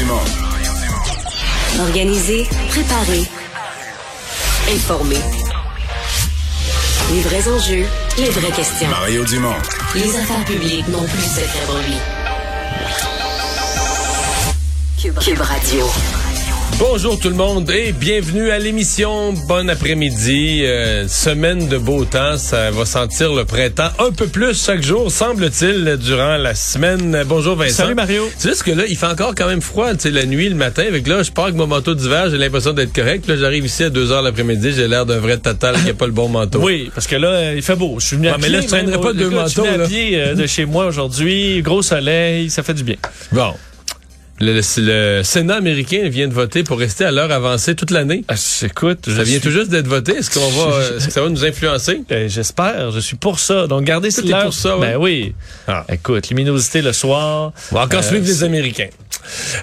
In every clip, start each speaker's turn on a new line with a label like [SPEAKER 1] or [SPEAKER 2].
[SPEAKER 1] Dumont.
[SPEAKER 2] Organiser, préparer, informer. Les vrais enjeux, les vraies questions.
[SPEAKER 1] Mario Dumont.
[SPEAKER 2] Les affaires publiques n'ont plus lui. Cube, Cube Radio.
[SPEAKER 3] Bonjour tout le monde et bienvenue à l'émission. Bon après-midi. Euh, semaine de beau temps. Ça va sentir le printemps un peu plus chaque jour, semble-t-il, durant la semaine. Bonjour Vincent.
[SPEAKER 4] Salut Mario.
[SPEAKER 3] Tu sais ce que là, il fait encore quand même froid, tu sais, la nuit, le matin. Avec là, je pars avec mon manteau d'hiver, j'ai l'impression d'être correct. Là, j'arrive ici à 2 heures l'après-midi, j'ai l'air d'un vrai total qui a pas le bon manteau.
[SPEAKER 4] Oui, parce que là, euh, il fait beau. Je suis venu à
[SPEAKER 3] Ouais, mais
[SPEAKER 4] pied,
[SPEAKER 3] là, je traînerai pas
[SPEAKER 4] au-
[SPEAKER 3] deux
[SPEAKER 4] écoute, Je suis venu
[SPEAKER 3] manteaux,
[SPEAKER 4] à pied euh, de chez moi aujourd'hui. Gros soleil, ça fait du bien.
[SPEAKER 3] Bon. Le, le- le Sénat américain vient de voter pour rester à l'heure avancée toute l'année.
[SPEAKER 4] Ah, écoute, je
[SPEAKER 3] Ça vient
[SPEAKER 4] suis-
[SPEAKER 3] tout juste d'être voté. Est-ce qu'on va, est-ce que ça va nous influencer?
[SPEAKER 4] Euh, J'espère, je suis pour ça. Donc, gardez cette l'heure.
[SPEAKER 3] pour ça, ouais?
[SPEAKER 4] Ben oui.
[SPEAKER 3] Ah.
[SPEAKER 4] Écoute, luminosité le soir.
[SPEAKER 3] On va encore
[SPEAKER 4] Euh,
[SPEAKER 3] suivre les Américains.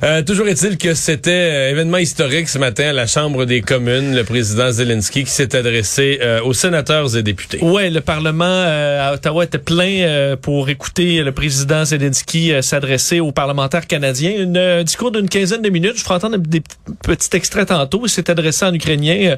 [SPEAKER 3] Euh, toujours est-il que c'était euh, événement historique ce matin à la Chambre des communes, le président Zelensky qui s'est adressé euh, aux sénateurs et députés.
[SPEAKER 4] Ouais, le Parlement euh, à Ottawa était plein euh, pour écouter le président Zelensky euh, s'adresser aux parlementaires canadiens. Une, un discours d'une quinzaine de minutes. Je ferai entendre des petits extraits tantôt. Il s'est adressé en ukrainien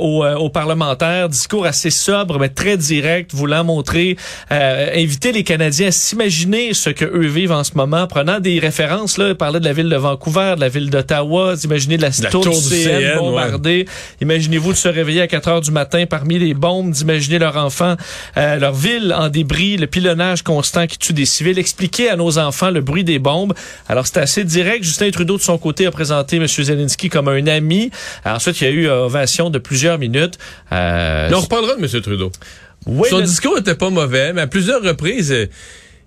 [SPEAKER 4] aux, aux parlementaires. Discours assez sobre, mais très direct, voulant montrer, inviter les Canadiens à s'imaginer ce que eux vivent en ce moment, prenant des références. Là, il parlait de la ville de Vancouver, de la ville d'Ottawa, d'imaginer de la,
[SPEAKER 3] La
[SPEAKER 4] tour,
[SPEAKER 3] tour
[SPEAKER 4] du CN,
[SPEAKER 3] CN, ouais.
[SPEAKER 4] bombardée. Imaginez-vous de se réveiller à 4 heures du matin parmi les bombes, d'imaginer leur enfant, euh, leur ville en débris, le pilonnage constant qui tue des civils. Expliquer à nos enfants le bruit des bombes. Alors, c'était assez direct. Justin Trudeau, de son côté, a présenté M. Zelensky comme un ami. Alors, ensuite, il y a eu euh, ovation de plusieurs minutes. Euh,
[SPEAKER 3] on reparlera de M. Trudeau.
[SPEAKER 4] oui,
[SPEAKER 3] Son
[SPEAKER 4] le-
[SPEAKER 3] discours était pas mauvais, mais à plusieurs reprises, euh,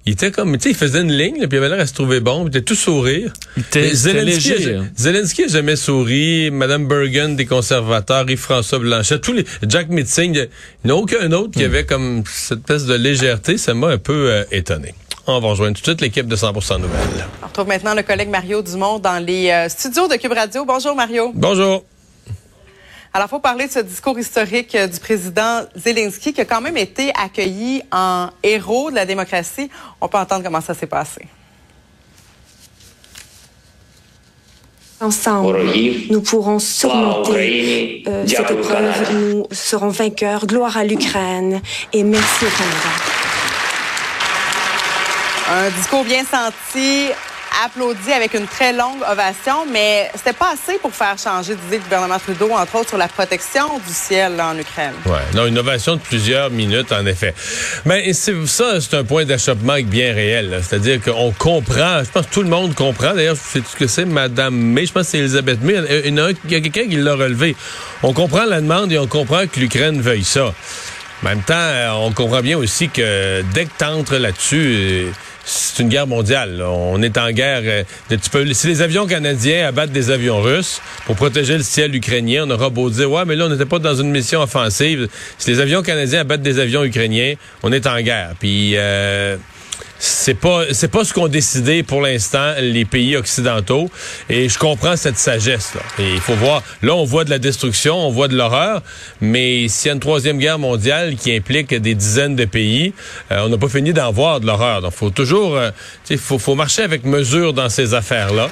[SPEAKER 3] il était comme, tu sais, il faisait une ligne, là, puis il avait l'air à se trouver bon, puis il était tout sourire.
[SPEAKER 4] il était-
[SPEAKER 3] Zelensky,
[SPEAKER 4] léger.
[SPEAKER 3] a- Zelensky a jamais souri. Madame Bergen des conservateurs, Yves-François Blanchet, tous les Jack Mitzing, il n'y a aucun autre
[SPEAKER 4] Hmm.
[SPEAKER 3] qui avait comme cette espèce de légèreté. Ça m'a un peu euh, étonné. On va rejoindre tout de suite l'équipe de 100% Nouvelles.
[SPEAKER 5] On retrouve maintenant le collègue Mario Dumont dans les euh, studios de Cube Radio. Bonjour Mario.
[SPEAKER 3] Bonjour.
[SPEAKER 5] Alors, il faut parler de ce discours historique euh, du président Zelensky qui a quand même été accueilli en héros de la démocratie. On peut entendre comment ça s'est passé.
[SPEAKER 6] Ensemble, nous pourrons surmonter euh, cette épreuve. Nous serons vainqueurs. Gloire à l'Ukraine et merci au Canada.
[SPEAKER 5] Un discours bien senti, applaudi avec une très longue ovation, mais c'était pas assez pour faire changer d'idée le gouvernement Trudeau, entre autres sur la protection du ciel en Ukraine.
[SPEAKER 3] Ouais, non, une ovation de plusieurs minutes, en effet. Mais ça, c'est un point d'achoppement bien réel. C'est-à-dire qu'on comprend, je pense que tout le monde comprend. D'ailleurs, c'est ce que c'est Madame May, je pense que c'est Elisabeth May. Il y en a, un- il y a quelqu'un qui l'a relevé. On comprend la demande et on comprend que l'Ukraine veuille ça. En même temps, euh, on comprend bien aussi que dès que t'entres là-dessus, euh, c'est une guerre mondiale. On est en guerre. euh, si les avions canadiens abattent des avions russes pour protéger le ciel ukrainien, on aura beau dire, ouais, mais là, on n'était pas dans une mission offensive. Si les avions canadiens abattent des avions ukrainiens, on est en guerre. Puis... Euh, c'est pas c'est pas ce qu'ont décidé pour l'instant les pays occidentaux et je comprends cette sagesse là. Et il faut voir là on voit de la destruction, on voit de l'horreur, mais s'il y a une troisième guerre mondiale qui implique des dizaines de pays, euh, on n'a pas fini d'en voir de l'horreur. Donc faut toujours euh, faut faut marcher avec mesure dans ces affaires là.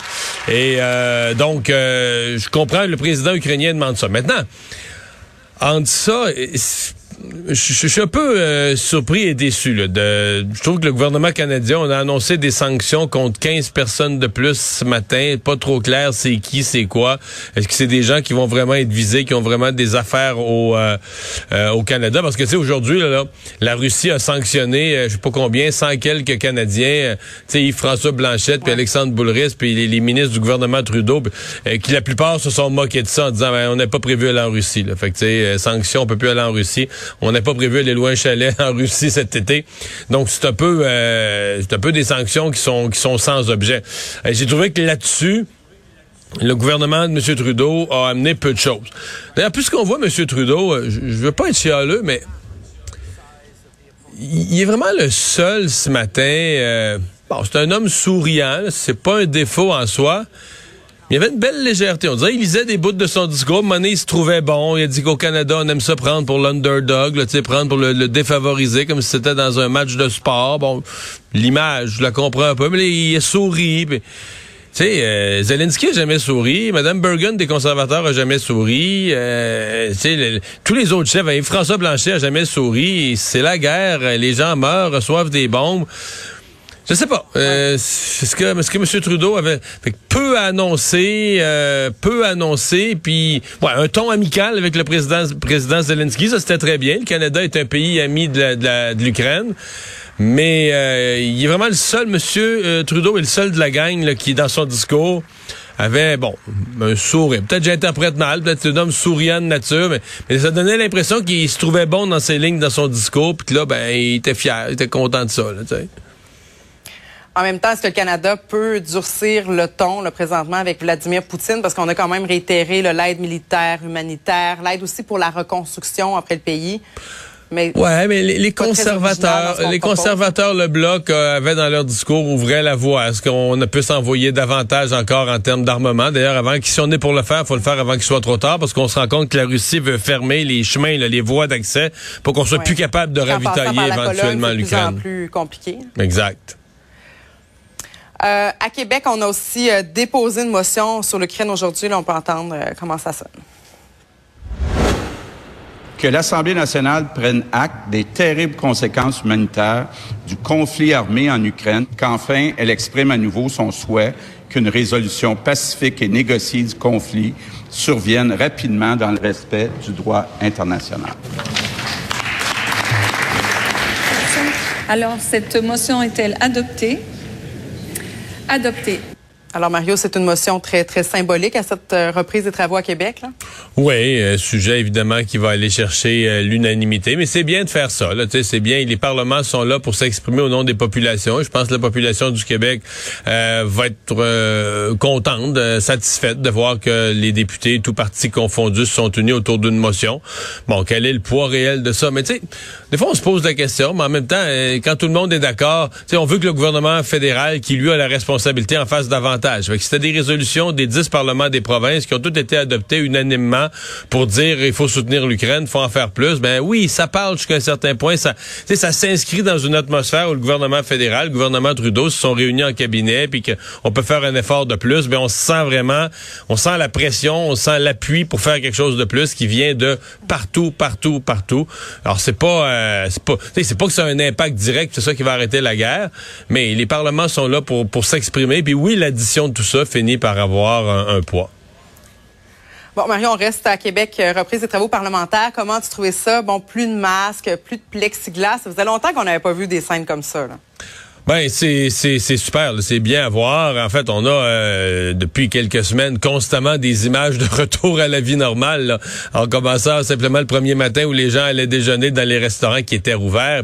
[SPEAKER 3] Et euh, donc euh, je comprends le président ukrainien demande ça. Maintenant entre ça, je, suis un peu euh, surpris et déçu. Là, de, je trouve que le gouvernement canadien, on a annoncé des sanctions contre 15 personnes de plus ce matin. Pas trop clair c'est qui, c'est quoi. Est-ce que c'est des gens qui vont vraiment être visés, qui ont vraiment des affaires au, euh, euh, au Canada? Parce que tu sais, aujourd'hui, là, là, la Russie a sanctionné, euh, je sais pas combien, 100 quelques Canadiens. euh, tu sais, Yves-François Blanchette, puis Alexandre Boulris, puis les, les ministres du gouvernement Trudeau, euh, qui la plupart se sont moqués de ça en disant, ben, on n'a pas prévu aller en Russie. Là. Fait que, tu sais, sanctions, on peut plus aller en Russie. On n'a pas prévu aller loin chalet en Russie cet été. Donc, c'est un peu, euh, c'est un peu des sanctions qui sont, qui sont sans objet. Euh, J'ai trouvé que là-dessus, le gouvernement de M. Trudeau a amené peu de choses. D'ailleurs, puisqu'on voit M. Trudeau, euh, je je veux pas être chialeux, mais il est vraiment le seul ce matin. euh, bon, c'est un homme souriant, c'est pas un défaut en soi. Il y avait une belle légèreté. On dirait qu'il lisait des bouts de son discours. Donné, il se trouvait bon. Il a dit qu'au Canada, on aime ça prendre pour l'underdog, tu prendre pour le, le défavorisé, comme si c'était dans un match de sport. Bon, l'image, je la comprends un peu, mais il a souri. puis- sais, euh, Zelensky a jamais souri, Madame Bergen des conservateurs a jamais souri, euh, tu le- tous les autres chefs, hein, François Blanchet a jamais souri. C'est la guerre, les gens meurent, reçoivent des bombes. Je sais pas. Euh, Est-ce que, est-ce que M. Trudeau avait fait peu annoncer, euh, peu annoncer, puis ouais, un ton amical avec le président, président Zelensky, ça c'était très bien. Le Canada est un pays ami de la- de de l'Ukraine. Mais euh, il est vraiment le seul, Monsieur euh, Trudeau est le seul de la gang là, qui, dans son discours, avait, bon, un sourire. Peut-être j'interprète mal, peut-être c'est un homme souriant de nature, mais, ça donnait l'impression qu'il se trouvait bon dans ses lignes, dans son discours, puis que là, ben, il était fier, il était content de ça. Là.
[SPEAKER 5] En même temps, est-ce que le Canada peut durcir le ton là, présentement avec Vladimir Poutine? Parce qu'on a quand même réitéré l'aide militaire, humanitaire, l'aide aussi pour la reconstruction après le pays. Mais
[SPEAKER 3] Ouais, mais les, conservateurs, les
[SPEAKER 5] propose.
[SPEAKER 3] conservateurs, le bloc euh, avait dans leur discours ouvrait la voie. Est-ce qu'on a pu s'envoyer davantage encore en termes d'armement D'ailleurs, avant si on est pour le faire, faut le faire avant qu'il soit trop tard, parce qu'on se rend compte que la Russie veut fermer les chemins, là, les voies d'accès, pour qu'on soit
[SPEAKER 5] Ouais.
[SPEAKER 3] plus capable de ravitailler éventuellement
[SPEAKER 5] c'est de plus
[SPEAKER 3] l'Ukraine.
[SPEAKER 5] plus compliqué.
[SPEAKER 3] Exact.
[SPEAKER 5] Euh, à Québec, on a aussi euh, déposé une motion sur l'Ukraine aujourd'hui. Là, on peut entendre euh, comment ça sonne.
[SPEAKER 1] que l'Assemblée nationale prenne acte des terribles conséquences humanitaires du conflit armé en Ukraine, qu'enfin elle exprime à nouveau son souhait qu'une résolution pacifique et négociée du conflit survienne rapidement dans le respect du droit international.
[SPEAKER 7] Alors, cette motion est-elle adoptée? Adoptée.
[SPEAKER 5] Alors, Mario, c'est une motion très, très symbolique à cette euh, reprise des travaux à Québec. Là?
[SPEAKER 3] Oui, euh, sujet évidemment qui va aller chercher euh, l'unanimité, mais c'est bien de faire ça. C'est bien. Les parlements sont là pour s'exprimer au nom des populations. Je pense que la population du Québec euh, va être euh, contente, satisfaite de voir que les députés, tous partis confondus, se sont unis autour d'une motion. Bon, quel est le poids réel de ça? Mais tu sais, des fois on se pose la question, mais en même temps, quand tout le monde est d'accord, on veut que le gouvernement fédéral, qui lui a la responsabilité, en fasse davantage. C'était des résolutions des dix parlements des provinces qui ont toutes été adoptées unanimement pour dire il faut soutenir l'Ukraine, il faut en faire plus. Ben oui, ça parle jusqu'à un certain point. Ça, ça s'inscrit dans une atmosphère où le gouvernement fédéral, le gouvernement Trudeau se sont réunis en cabinet, puis qu'on peut faire un effort de plus. Ben on se sent vraiment, on sent la pression, on sent l'appui pour faire quelque chose de plus qui vient de partout, partout, partout. Alors c'est pas, euh, c'est pas, c'est pas que ça a un impact direct, c'est ça qui va arrêter la guerre, mais les parlements sont là pour pour s'exprimer. Puis oui, l'addition de tout ça finit par avoir un, un poids.
[SPEAKER 5] Bon, Mario, on reste à Québec, euh, reprise des travaux parlementaires. Comment tu trouvais ça? Bon, plus de masques, plus de plexiglas. Ça faisait longtemps qu'on n'avait pas vu des scènes comme ça. Là.
[SPEAKER 3] Ben c'est c'est c'est super, c'est bien à voir. En fait, on a euh, depuis quelques semaines constamment des images de retour à la vie normale. Là. En commençant simplement le premier matin où les gens allaient déjeuner dans les restaurants qui étaient rouverts.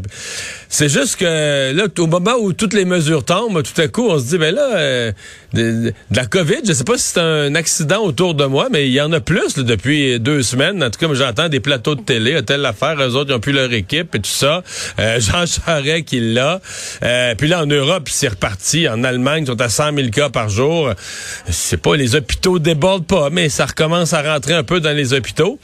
[SPEAKER 3] C'est juste que là, au moment où toutes les mesures tombent, tout à coup, on se dit ben là, euh, de, la COVID, je sais pas si c'est un accident autour de moi, mais il y en a plus depuis deux semaines. En tout cas, j'entends des plateaux de télé, telle affaire, eux autres, ils ont plus leur équipe et tout ça. Euh, Jean Charest qui l'a. Euh, puis là, en Europe, c'est reparti. En Allemagne, ils sont à 100 000 cas par jour. Je sais pas, les hôpitaux débordent pas, mais ça recommence à rentrer un peu dans les hôpitaux.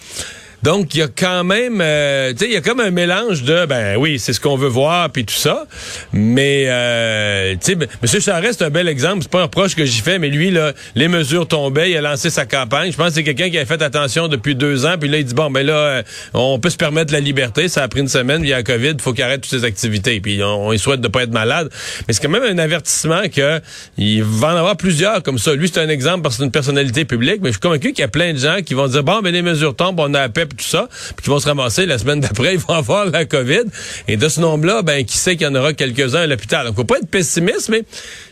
[SPEAKER 3] Donc, il y a quand même, euh, tu sais, il y a comme un mélange de, ben oui, c'est ce qu'on veut voir, puis tout ça. Mais, euh, tu sais, ben, M. Charest, c'est un bel exemple. C'est pas un reproche que j'y fais, mais lui, là, les mesures tombaient, il a lancé sa campagne. Je pense que c'est quelqu'un qui a fait attention depuis deux ans, puis là, il dit, bon, ben là, euh, on peut se permettre la liberté. Ça a pris une semaine, il y a la COVID, il faut qu'il arrête toutes ses activités. Puis on, on souhaite de pas être malade. Mais c'est quand même un avertissement que il va en avoir plusieurs comme ça. Lui, c'est un exemple parce que c'est une personnalité publique, mais je suis convaincu qu'il y a plein de gens qui vont dire, bon, ben les mesures tombent, on a puis tout ça, puis qui vont se ramasser la semaine d'après, ils vont avoir la COVID. Et de ce nombre-là, ben, qui sait qu'il y en aura quelques-uns à l'hôpital. Donc, faut pas être pessimiste, mais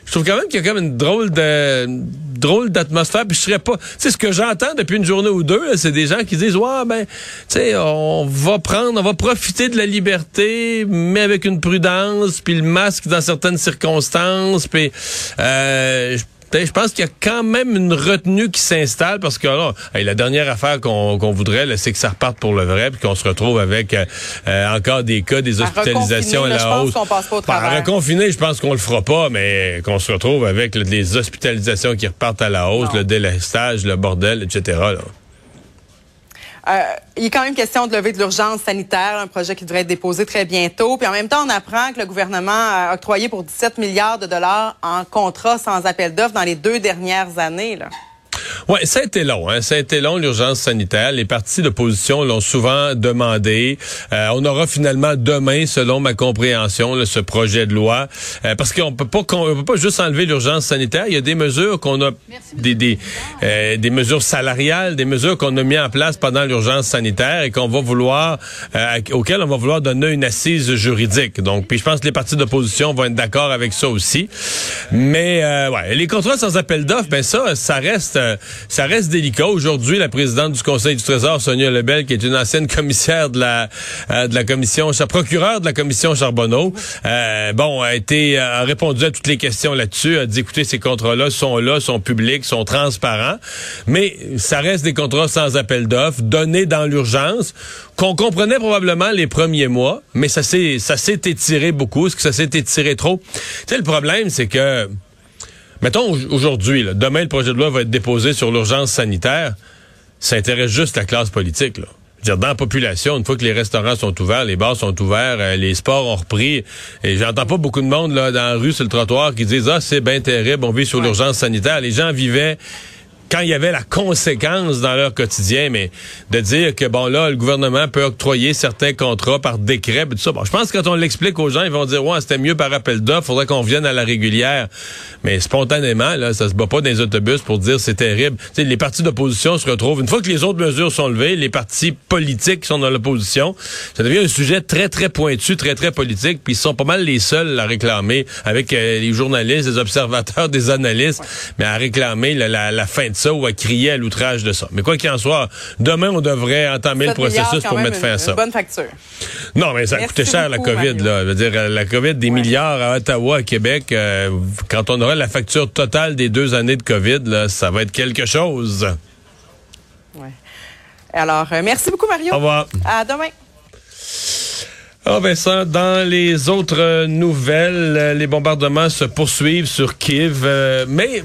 [SPEAKER 3] je trouve quand même qu'il y a comme une drôle de une drôle d'atmosphère. Puis je serais pas. Tu sais, ce que j'entends depuis une journée ou deux, c'est des gens qui disent Ouais, ben, tu sais, on va prendre, on va profiter de la liberté, mais avec une prudence, puis le masque dans certaines circonstances, puis euh, je pense qu'il y a quand même une retenue qui s'installe parce que là, hey, la dernière affaire qu'on voudrait, c'est que ça reparte pour le vrai puis qu'on se retrouve avec euh, euh, encore des cas, des hospitalisations à la hausse.
[SPEAKER 5] travers.
[SPEAKER 3] reconfiner, je pense qu'on le fera pas, mais qu'on se retrouve avec là, des hospitalisations qui repartent à la hausse,
[SPEAKER 5] Non.
[SPEAKER 3] le délestage, le bordel, etc. là.
[SPEAKER 5] Euh, il est quand même question de lever de l'urgence sanitaire, un projet qui devrait être déposé très bientôt. Puis en même temps, on apprend que le gouvernement a octroyé pour 17 milliards de dollars en contrats sans appel d'offres dans les deux dernières années.
[SPEAKER 3] Oui, ça a été long. Hein? Ça a été long, l'urgence sanitaire. Les partis d'opposition l'ont souvent demandé. Euh, on aura finalement demain, selon ma compréhension, ce projet de loi. Euh, parce qu'on peut pas on peut pas juste enlever l'urgence sanitaire. Il y a des mesures qu'on a, des, des, euh, des mesures salariales, des mesures qu'on a mis en place pendant l'urgence sanitaire et qu'on va vouloir, auxquelles on va vouloir donner une assise juridique. Donc, puis je pense que les partis d'opposition vont être d'accord avec ça aussi. Mais, ouais, les contrats sans appel d'offres, ben ça, ça reste ça reste délicat. Aujourd'hui, la présidente du Conseil du Trésor, Sonia Lebel, qui est une ancienne commissaire de la euh, de la commission, procureure de la commission Charbonneau, euh, bon, a été a répondu à toutes les questions là-dessus, a dit écoutez, ces contrats-là sont là, sont publics, sont transparents, mais ça reste des contrats sans appel d'offres, donnés dans l'urgence, qu'on comprenait probablement les premiers mois, mais ça s'est ça s'est étiré beaucoup. Est-ce que ça s'est étiré trop? Tu sais, le problème, c'est que Mettons aujourd'hui, demain le projet de loi va être déposé sur l'urgence sanitaire. Ça intéresse juste la classe politique. Là. Dire, dans la population, une fois que les restaurants sont ouverts, les bars sont ouverts, euh, les sports ont repris, et j'entends pas beaucoup de monde là dans la rue, sur le trottoir, qui disent ah c'est bien terrible, on vit sur l'urgence sanitaire. Les gens vivaient quand il y avait la conséquence dans leur quotidien, mais de dire que bon là, le gouvernement peut octroyer certains contrats par décret, tout ça. Bon, je pense que quand on l'explique aux gens, ils vont dire ouais, c'était mieux par appel d'offres, faudrait qu'on vienne à la régulière. Mais spontanément, là, ça se bat pas dans les autobus pour dire c'est terrible. les partis d'opposition se retrouvent une fois que les autres mesures sont levées, les partis politiques sont dans l'opposition, ça devient un sujet très très pointu, très très politique, puis ils sont pas mal les seuls à réclamer avec euh, les journalistes, les observateurs, des analystes, mais à réclamer la, la fin de ça ou à crier à l'outrage de ça. Mais quoi qu'il en soit, demain, on devrait entamer le processus pour mettre fin à ça.
[SPEAKER 5] bonne facture.
[SPEAKER 3] Non, mais ça a coûté cher, la COVID. Là. Je veux dire, la COVID, des milliards à Ottawa, à Québec. Euh, quand on aura la facture totale des deux années de COVID, là, ça va être quelque chose.
[SPEAKER 5] Ouais. Alors, euh, merci beaucoup, Mario.
[SPEAKER 3] Au revoir.
[SPEAKER 5] À demain.
[SPEAKER 3] Ah Vincent, dans les autres nouvelles, euh, les bombardements se poursuivent sur Kiev, mais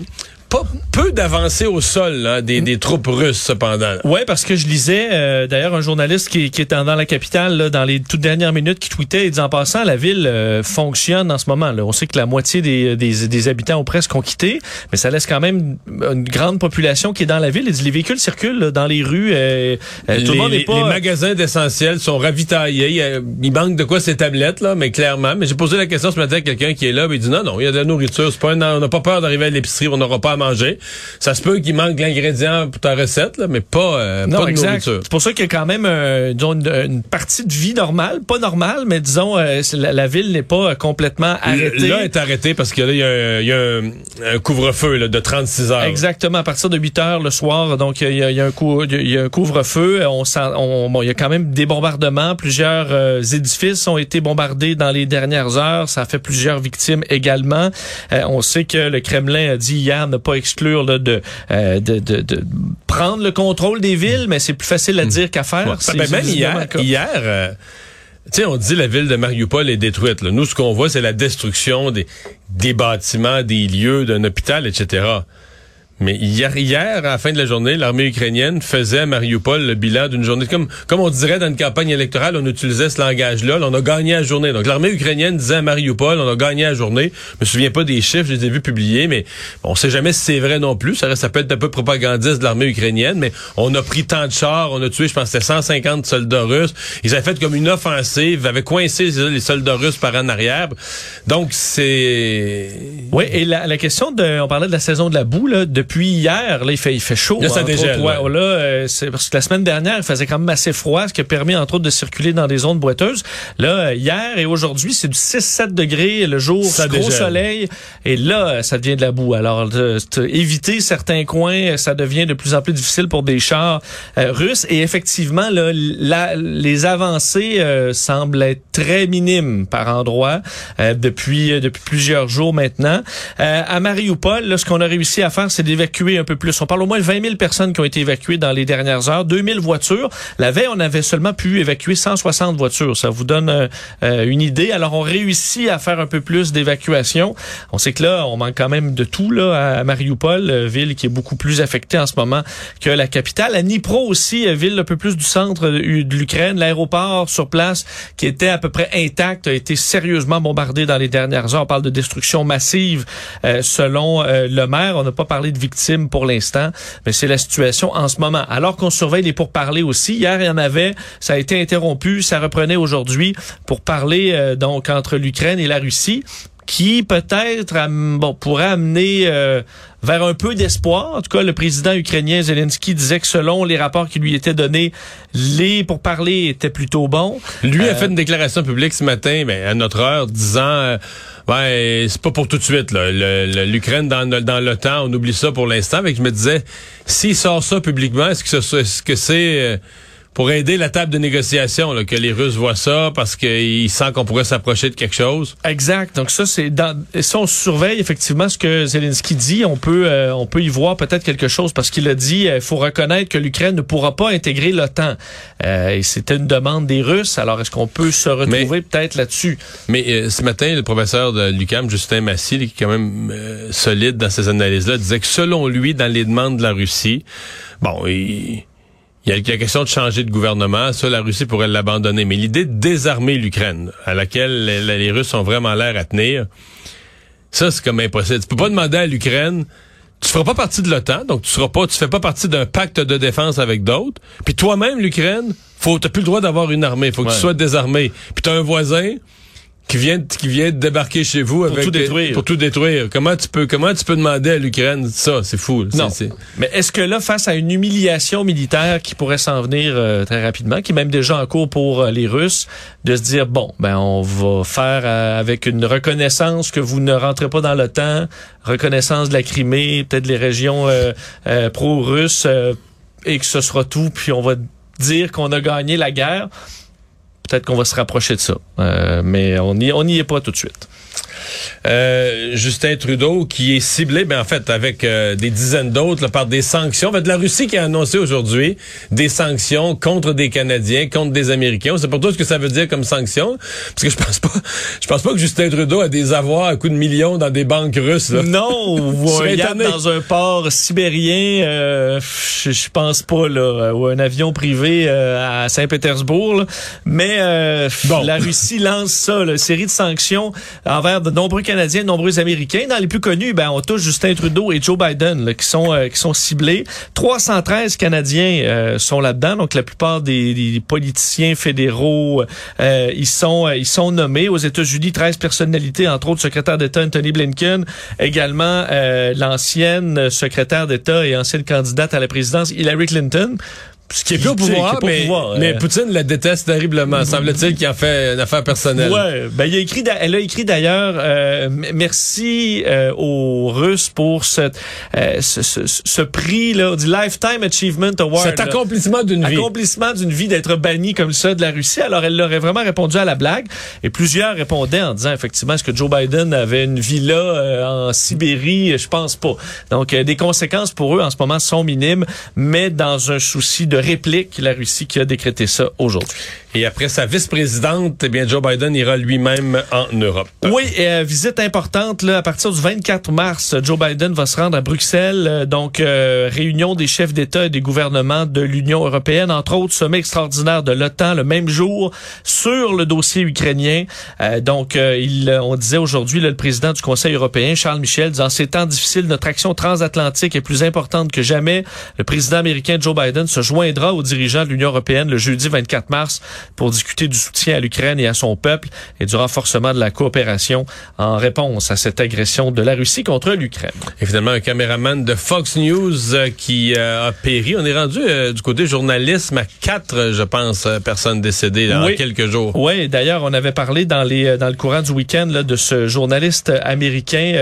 [SPEAKER 3] pas peu d'avancées au sol hein, des, des, troupes russes cependant.
[SPEAKER 4] Ouais, parce que je lisais euh, d'ailleurs un journaliste qui, qui était dans la capitale là, dans les toutes dernières minutes qui tweetait et disant en passant la ville euh, fonctionne en ce moment. Là. On sait que la moitié des, des, des, habitants ont presque ont quitté, mais ça laisse quand même une grande population qui est dans la ville. Et les véhicules circulent dans les rues. Euh, tout le monde n'est pas.
[SPEAKER 3] Les magasins d'essentiel sont ravitaillés. Il, manque de quoi ces tablettes là, mais clairement. Mais j'ai posé la question ce matin à quelqu'un qui est là, il dit non non, il y a de la nourriture. C'est pas on n'a pas peur d'arriver à l'épicerie, on n'aura pas manger. Ça se peut qu'il manque l'ingrédient pour ta recette, là, mais pas, euh, non, pas de nourriture.
[SPEAKER 4] C'est pour ça qu'il y a quand même euh, une, partie de vie normale, pas normale, mais disons euh, la, ville n'est pas complètement arrêtée.
[SPEAKER 3] Là, est arrêtée parce que là, il y a, un, couvre-feu de 36 heures.
[SPEAKER 4] Exactement, à partir de 8 heures le soir, donc il y a, un, un couvre-feu. On, on bon, il y a quand même des bombardements. Plusieurs édifices ont été bombardés dans les dernières heures. Ça a fait plusieurs victimes également. on sait que le Kremlin a dit hier ne pas exclure euh, de, de, de, prendre le contrôle des villes, mais c'est plus facile à hmm. dire qu'à faire.
[SPEAKER 3] Ben, même hier, hier euh, on dit la ville de Mariupol est détruite. Nous, ce qu'on voit, c'est la destruction des, des bâtiments, des lieux, d'un hôpital, etc. Mais hier, hier, à la fin de la journée, l'armée ukrainienne faisait à Mariupol le bilan d'une journée. Comme, comme on dirait dans une campagne électorale, on utilisait ce langage-là. on a gagné la journée. Donc l'armée ukrainienne disait à Mariupol, on a gagné la journée. Je me souviens pas des chiffres, je les ai vus publiés, mais on sait jamais si c'est vrai non plus. Ça, reste, ça peut être un peu propagandiste de l'armée ukrainienne, mais on a pris tant de chars, on a tué, je pense, c'était 150 soldats russes. Ils avaient fait comme une offensive, avaient coincé les soldats russes par en arrière. Donc c'est...
[SPEAKER 4] Oui, et la, question de... On parlait de la saison de la boue, là, hier, là, il fait, il fait chaud.
[SPEAKER 3] Là, ça dégèle,
[SPEAKER 4] là, euh, c'est parce que la semaine dernière, il faisait quand même assez froid, ce qui a permis, entre autres, de circuler dans des zones boiteuses. Là, hier et aujourd'hui, c'est du 6-7 degrés le jour, ça gros soleil. Et là, ça devient de la boue. Alors, éviter certains coins, ça devient de plus en plus difficile pour des chars euh, russes. Et effectivement, là, les avancées euh, semblent être très minimes par endroit depuis, depuis plusieurs jours maintenant. à Mariupol, là, ce qu'on a réussi à faire, c'est des évacuer un peu plus. On parle au moins de 20 000 personnes qui ont été évacuées dans les dernières heures, 2 000 voitures. La veille, on avait seulement pu évacuer 160 voitures. Ça vous donne euh, euh, une idée. Alors, on réussit à faire un peu plus d'évacuation. On sait que là, on manque quand même de tout là à Mariupol, euh, ville qui est beaucoup plus affectée en ce moment que la capitale. À Dnipro aussi, ville un peu plus du centre de l'Ukraine. L'aéroport sur place, qui était à peu près intact, a été sérieusement bombardé dans les dernières heures. On parle de destruction massive selon le maire. On n'a pas parlé de victimes pour l'instant, mais c'est la situation en ce moment. Alors qu'on surveille les pourparlers aussi. Hier, il y en avait. Ça a été interrompu. Ça reprenait aujourd'hui pour parler euh, donc entre l'Ukraine et la Russie qui peut-être bon pourrait amener euh, vers un peu d'espoir. En tout cas, le président ukrainien Zelensky disait que selon les rapports qui lui étaient donnés, les pour parler étaient plutôt bons.
[SPEAKER 3] Lui a euh, fait une déclaration publique ce matin, ben, à notre heure, disant Ouais, c'est pas pour tout de suite. L'Ukraine dans, dans l'OTAN, on oublie ça pour l'instant. Mais je me disais, s'il sort ça publiquement, est-ce que c'est pour aider la table de négociation, là, que les Russes voient ça parce qu'ils sentent qu'on pourrait s'approcher de quelque chose.
[SPEAKER 4] Exact. Donc ça, c'est dans, si on surveille effectivement ce que Zelensky dit, on peut, euh, on peut y voir peut-être quelque chose parce qu'il a dit, il euh, faut reconnaître que l'Ukraine ne pourra pas intégrer l'OTAN. Euh, et c'était une demande des Russes. Alors est-ce qu'on peut se retrouver peut-être là-dessus?
[SPEAKER 3] Mais ce matin, le professeur de l'UQAM, Justin Massy, qui est quand même solide dans ces analyses-là, disait que selon lui, dans les demandes de la Russie, bon, il il y a la question de changer de gouvernement. Ça, la Russie pourrait l'abandonner. Mais l'idée de désarmer l'Ukraine, à laquelle les, Russes ont vraiment l'air à tenir, ça, c'est comme impossible. Tu peux pas demander à l'Ukraine, tu feras pas partie de l'OTAN, donc tu seras pas, tu fais pas partie d'un pacte de défense avec d'autres. Puis toi-même, l'Ukraine, faut, t'as plus le droit d'avoir une armée. Faut que tu sois désarmé. Puis t'as un voisin qui vient qui vient de débarquer chez vous
[SPEAKER 4] pour tout détruire.
[SPEAKER 3] Pour tout détruire. Comment tu peux comment tu peux demander à l'Ukraine ça? C'est fou.
[SPEAKER 4] Non. Mais est-ce que là, face à une humiliation militaire qui pourrait s'en venir euh, très rapidement, qui est même déjà en cours pour euh, les Russes, de se dire bon, ben on va faire euh, avec une reconnaissance que vous ne rentrez pas dans l'OTAN, reconnaissance de la Crimée, peut-être les régions pro-russes, et que ce sera tout, puis on va dire qu'on a gagné la guerre peut-être qu'on va se rapprocher de ça. Euh, mais on n'y est pas tout de suite.
[SPEAKER 3] Euh, Justin Trudeau qui est ciblé, ben en fait avec euh, des dizaines d'autres par des sanctions. En fait, la Russie qui a annoncé aujourd'hui des sanctions contre des Canadiens, contre des Américains. C'est pour toi ce que ça veut dire comme sanction, parce que je pense pas, je pense pas que Justin Trudeau a des avoirs à coups de millions dans des banques russes.
[SPEAKER 4] Non, ou un dans un port sibérien, euh, je, je, pense pas là, ou un avion privé à Saint-Pétersbourg. Mais bon. la Russie lance ça, une série de sanctions envers de nombreux Canadiens, de nombreux Américains. Dans les plus connus, ben, on touche Justin Trudeau et Joe Biden qui sont euh, qui sont ciblés. 313 Canadiens euh, sont là-dedans, donc la plupart des, politiciens fédéraux, euh, ils sont ils sont nommés aux États-Unis. 13 personnalités, entre autres secrétaire d'État Anthony Blinken, également l'ancienne secrétaire d'État et ancienne candidate à la présidence Hillary Clinton.
[SPEAKER 3] Ce qui est plus au pouvoir, mais, mais Poutine la déteste terriblement. Semble-t-il qu'il a fait une affaire personnelle.
[SPEAKER 4] Ouais, ben il a écrit, elle a écrit d'ailleurs euh, merci euh, aux Russes pour ce, euh, ce, ce, ce, prix là, du Lifetime Achievement Award.
[SPEAKER 3] Cet accomplissement d'une vie.
[SPEAKER 4] Accomplissement d'une vie d'être banni comme ça de la Russie. Alors elle leur vraiment répondu à la blague et plusieurs répondaient en disant effectivement est-ce que Joe Biden avait une villa euh, en Sibérie? Je pense pas. Donc des conséquences pour eux en ce moment sont minimes, mais dans un souci de réplique la Russie qui a décrété ça aujourd'hui.
[SPEAKER 3] Et après sa vice-présidente, eh bien Joe Biden ira lui-même en Europe.
[SPEAKER 4] Oui, et, euh, visite importante là, à partir du 24 mars, Joe Biden va se rendre à Bruxelles, euh, donc euh, réunion des chefs d'État et des gouvernements de l'Union européenne, entre autres sommet extraordinaire de l'OTAN le même jour sur le dossier ukrainien. donc il, on disait aujourd'hui le président du Conseil européen Charles Michel disant ces temps difficiles, notre action transatlantique est plus importante que jamais. Le président américain Joe Biden se joindra aux dirigeants de l'Union européenne le jeudi 24 mars pour discuter du soutien à l'Ukraine et à son peuple et du renforcement de la coopération en réponse à cette agression de la Russie contre l'Ukraine.
[SPEAKER 3] Finalement, un caméraman de Fox News euh, qui euh, a péri. On est rendu euh, du côté journalisme à quatre, je pense, personnes décédées en quelques jours.
[SPEAKER 4] Oui, d'ailleurs, on avait parlé dans les dans le courant du week-end de ce journaliste américain,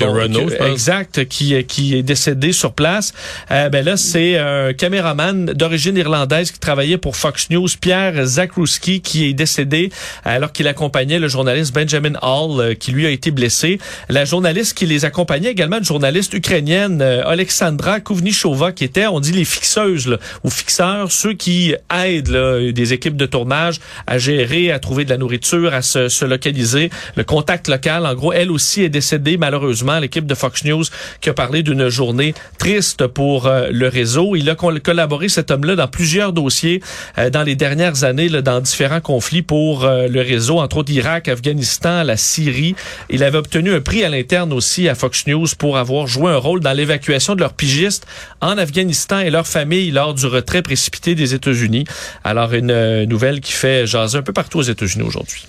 [SPEAKER 3] Renault,
[SPEAKER 4] exact, qui qui est décédé sur place. ben là, c'est un caméraman d'origine irlandaise qui travaillait pour Fox News, Pierre Zakrouski, qui est décédé alors qu'il accompagnait le journaliste Benjamin Hall, euh, qui lui a été blessé. La journaliste qui les accompagnait également, une journaliste ukrainienne, euh, Alexandra Kouvnichova, qui était, on dit, les fixeuses là, ou fixeurs, ceux qui aident là, des équipes de tournage à gérer, à trouver de la nourriture, à se, se localiser. Le contact local, en gros, elle aussi est décédée malheureusement. L'équipe de Fox News qui a parlé d'une journée triste pour euh, le réseau. Il a collaboré, cet homme-là, dans plusieurs dossiers euh, dans les dernières années, dans différents conflits pour euh, le réseau, entre autres Irak, Afghanistan, la Syrie. Il avait obtenu un prix à l'interne aussi à Fox News pour avoir joué un rôle dans l'évacuation de leurs pigistes en Afghanistan et leur famille lors du retrait précipité des États-Unis. Alors, une nouvelle qui fait jaser un peu partout aux États-Unis aujourd'hui.